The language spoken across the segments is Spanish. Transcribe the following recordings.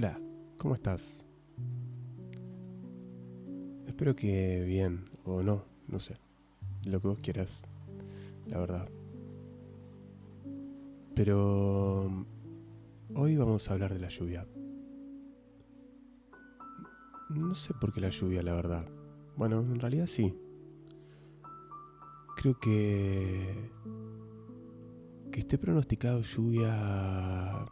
Hola, ¿cómo estás? Espero que bien o no, no sé. Lo que vos quieras, la verdad. Pero hoy vamos a hablar de la lluvia. No sé por qué la lluvia, la verdad. Bueno, en realidad sí. Creo que que esté pronosticado lluvia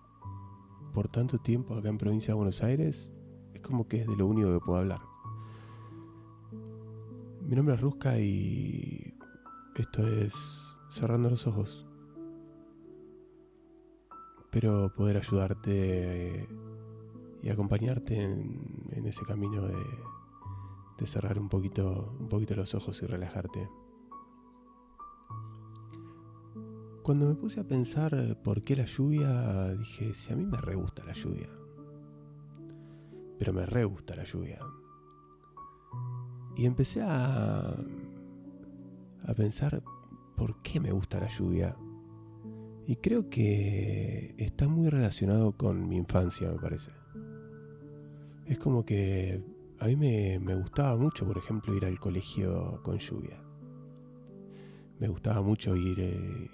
por tanto tiempo acá en provincia de Buenos Aires es como que es de lo único que puedo hablar. Mi nombre es Rusca y esto es Cerrando los Ojos. Espero poder ayudarte y acompañarte en, ese camino de, de, cerrar un poquito, un poquito los ojos y relajarte. Cuando me puse a pensar por qué la lluvia, dije, si a mí me re gusta la lluvia. Pero me re gusta la lluvia. Y empecé a, a pensar por qué me gusta la lluvia. Y creo que está muy relacionado con mi infancia, me parece. Es como que a mí me, me gustaba mucho, por ejemplo, ir al colegio con lluvia. Me gustaba mucho ir, eh,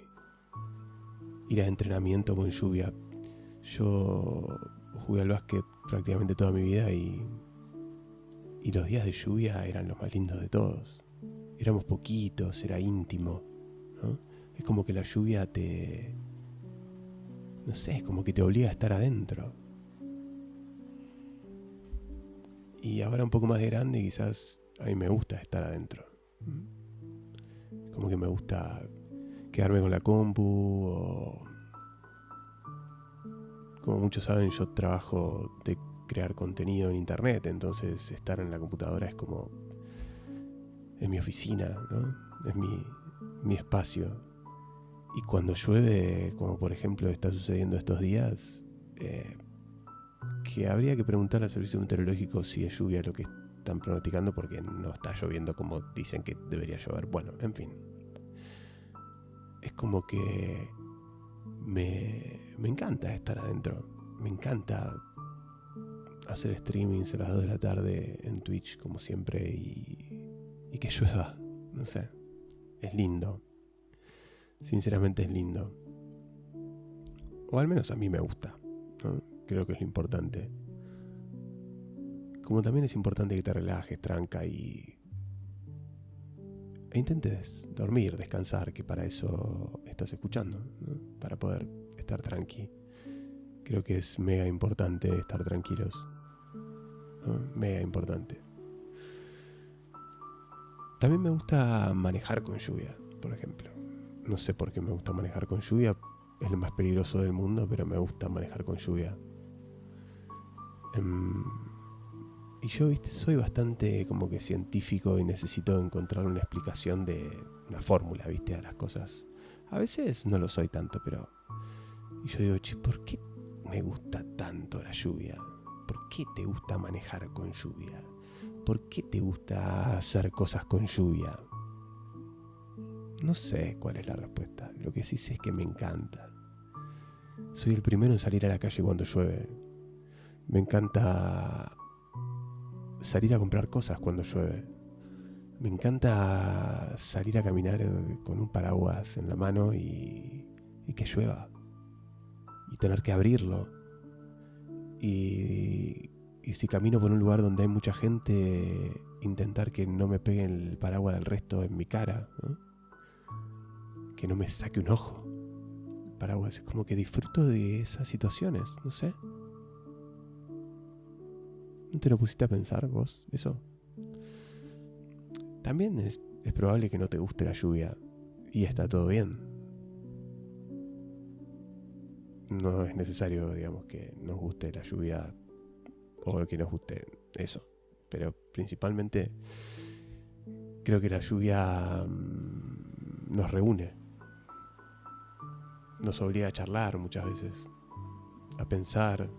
ir a entrenamiento con lluvia. Yo jugué al básquet prácticamente toda mi vida y, y los días de lluvia eran los más lindos de todos. Éramos poquitos, era íntimo. Es como que la lluvia te... No sé, es como que te obliga a estar adentro. Y ahora un poco más grande quizás a mí me gusta estar adentro. Como que me gusta quedarme con la compu o... Como muchos saben, yo trabajo de crear contenido en internet, entonces estar en la computadora es como... es mi oficina, ¿no? Es mi, mi espacio. Y cuando llueve, como por ejemplo está sucediendo estos días, eh, que habría que preguntar al servicio meteorológico si es lluvia lo que están pronosticando porque no está lloviendo como dicen que debería llover. Bueno, en fin es como que me, me encanta estar adentro. Me encanta hacer streamings a las 2 de la tarde en Twitch, como siempre, y, y que llueva. No sé. Es lindo. Sinceramente es lindo. O al menos a mí me gusta. Creo que es lo importante. Como también es importante que te relajes, tranca y e intentes dormir, descansar, que para eso estás escuchando, para poder estar tranqui. Creo que es mega importante estar tranquilos. Mega importante. También me gusta manejar con lluvia, por ejemplo. No sé por qué me gusta manejar con lluvia. Es lo más peligroso del mundo, pero me gusta manejar con lluvia. Em, y yo, viste, soy bastante como que científico y necesito encontrar una explicación de una fórmula, viste, a las cosas. A veces no lo soy tanto, pero... Y yo digo, che, ¿por qué me gusta tanto la lluvia? ¿Por qué te gusta manejar con lluvia? ¿Por qué te gusta hacer cosas con lluvia? No sé cuál es la respuesta. Lo que sí sé es que me encanta. Soy el primero en salir a la calle cuando llueve. Me encanta salir a comprar cosas cuando llueve. Me encanta salir a caminar eh, con un paraguas en la mano y, que llueva. Y tener que abrirlo. Y, y, si camino por un lugar donde hay mucha gente, intentar que no me pegue el paraguas del resto en mi cara. Que no me saque un ojo. El paraguas. Es como que disfruto de esas situaciones, no sé. ¿No te lo pusiste a pensar vos eso? También es, probable que no te guste la lluvia y está todo bien. No es necesario, digamos, que nos guste la lluvia o que nos guste eso. Pero principalmente creo que la lluvia mm, nos reúne. Nos obliga a charlar muchas veces, a pensar,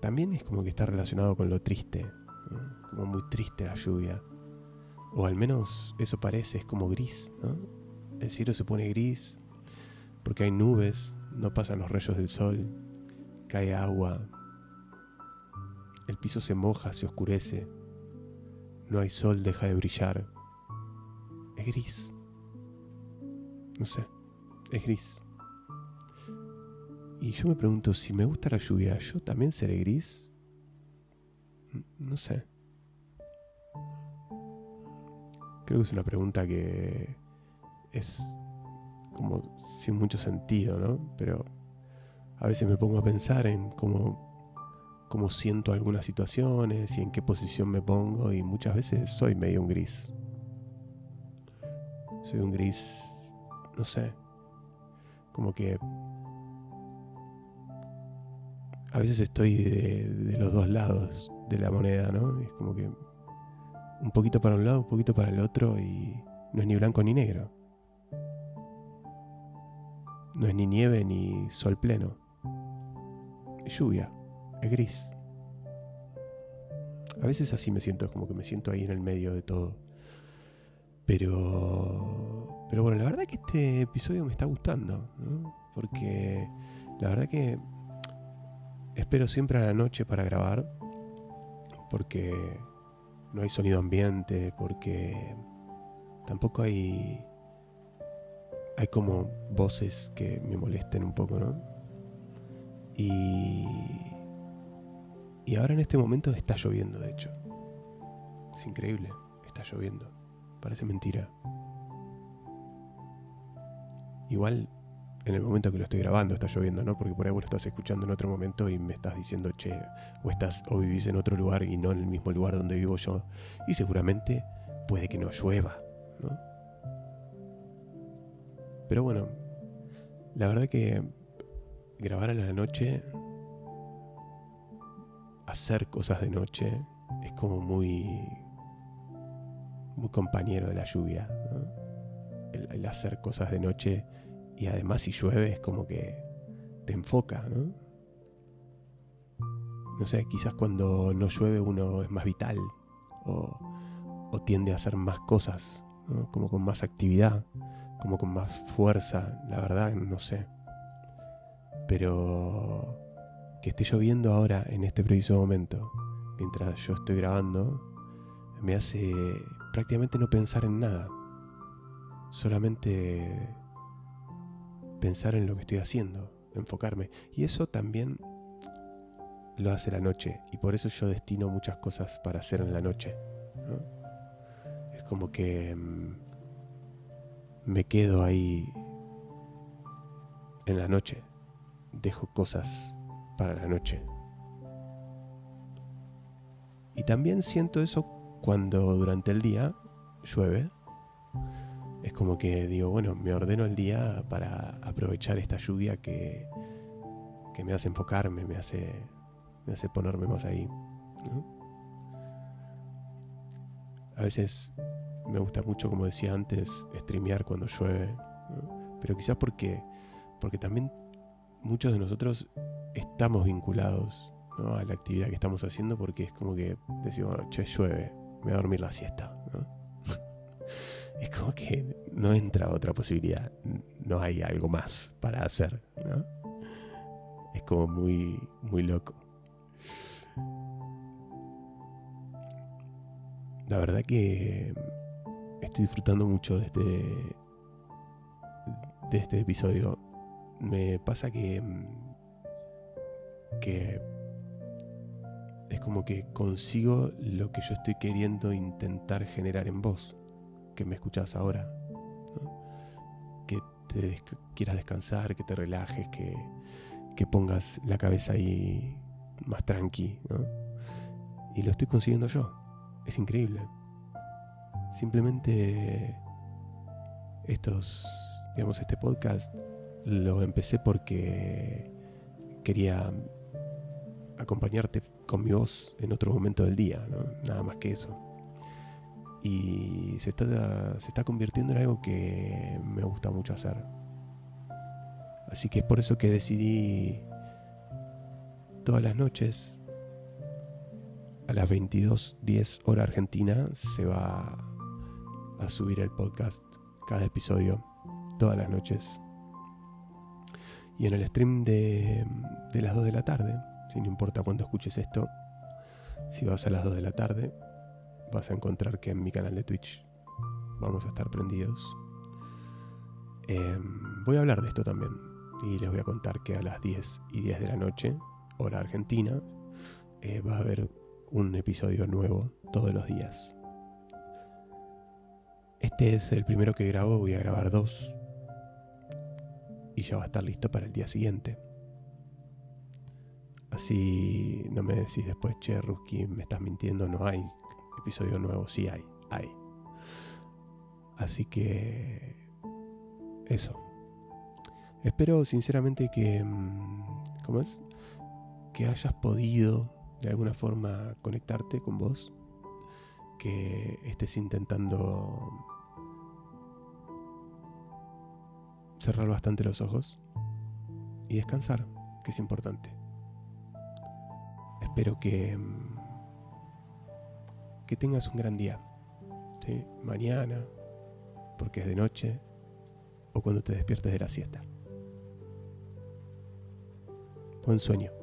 también es como que está relacionado con lo triste, como muy triste la lluvia. O al menos eso parece, es como gris, ¿no? El cielo se pone gris porque hay nubes, no pasan los rayos del sol cae agua, el piso se moja, se oscurece, no hay sol, deja de brillar. Es gris. No sé, es gris. Y yo me pregunto, si me gusta la lluvia, ¿yo también seré gris? No sé. Creo que es una pregunta que es como sin mucho sentido, ¿no? Pero a veces me pongo a pensar en cómo cómo siento algunas situaciones y en qué posición me pongo y muchas veces soy medio un gris. Soy un gris, no sé, como que a veces estoy de, los dos lados de la moneda, ¿no? Es como que un poquito para un lado, un poquito para el otro y no es ni blanco ni negro. No es ni nieve ni sol pleno. Es lluvia es gris. A veces así me siento, como que me siento ahí en el medio de todo. Pero, pero bueno, la verdad que este episodio me está gustando, ¿no? Porque la verdad que espero siempre a la noche para grabar, porque no hay sonido ambiente, porque tampoco hay hay como voces que me molesten un poco, ¿no? Y y ahora en este momento está lloviendo, de hecho. Es increíble, está lloviendo. Parece mentira. Igual en el momento que lo estoy grabando está lloviendo, ¿no? Porque por ahí vos lo estás escuchando en otro momento y me estás diciendo, che, o estás o vivís en otro lugar y no en el mismo lugar donde vivo yo. Y seguramente puede que no llueva, ¿no? Pero bueno, la verdad que grabar a la noche hacer cosas de noche es como muy, muy compañero de la lluvia. El, hacer cosas de noche y además si llueve es como que te enfoca, ¿no? No sé, quizás cuando no llueve uno es más vital o, tiende a hacer más cosas, como con más actividad, como con más fuerza, la verdad, no sé. Pero que esté lloviendo ahora en este preciso momento, mientras yo estoy grabando, me hace prácticamente no pensar en nada. Solamente pensar en lo que estoy haciendo, enfocarme. Y eso también lo hace la noche. Y por eso yo destino muchas cosas para hacer en la noche. Es como que mm, me quedo ahí en la noche. Dejo cosas para la noche. Y también siento eso cuando durante el día llueve. Es como que digo, bueno, me ordeno el día para aprovechar esta lluvia que, que me hace enfocarme, me hace, me hace ponerme más ahí. A veces me gusta mucho, como decía antes, streamear cuando llueve. Pero quizás porque, porque también muchos de nosotros estamos vinculados a la actividad que estamos haciendo porque es como que decimos, che, llueve, me voy a dormir la siesta. Es como que no entra otra posibilidad, no hay algo más para hacer. Es como muy, muy loco. La verdad que estoy disfrutando mucho de este, de este episodio. Me pasa que que es como que consigo lo que yo estoy queriendo intentar generar en vos, que me escuchás ahora. Que te quieras descansar, que te relajes, que, que, pongas la cabeza ahí más tranqui. Y lo estoy consiguiendo yo. Es increíble. Simplemente estos, digamos, este podcast lo empecé porque quería acompañarte con mi voz en otro momento del día, nada más que eso. Y se está, se está convirtiendo en algo que me gusta mucho hacer. Así que es por eso que decidí todas las noches a las 22.10 hora argentina se va a subir el podcast, cada episodio, todas las noches. Y en el stream de, de las 2 de la tarde, si no importa cuándo escuches esto, si vas a las 2 de la tarde, vas a encontrar que en mi canal de Twitch vamos a estar prendidos. Em, voy a hablar de esto también. Y les voy a contar que a las 10 y 10 de la noche, hora argentina, eh, va a haber un episodio nuevo todos los días. Este es el primero que grabo, voy a grabar dos. Y ya va a estar listo para el día siguiente. Así no me decís después, che, Ruski, me estás mintiendo, no hay episodio nuevo. Sí hay, hay. Así que... Eso. Espero sinceramente que... Mm, ¿Cómo es? Que hayas podido de alguna forma conectarte con vos. Que estés intentando cerrar bastante los ojos y descansar, que es importante. Espero que, mm, que tengas un gran día. ¿sí? Mañana, porque es de noche, o cuando te despiertes de la siesta. Buen sueño.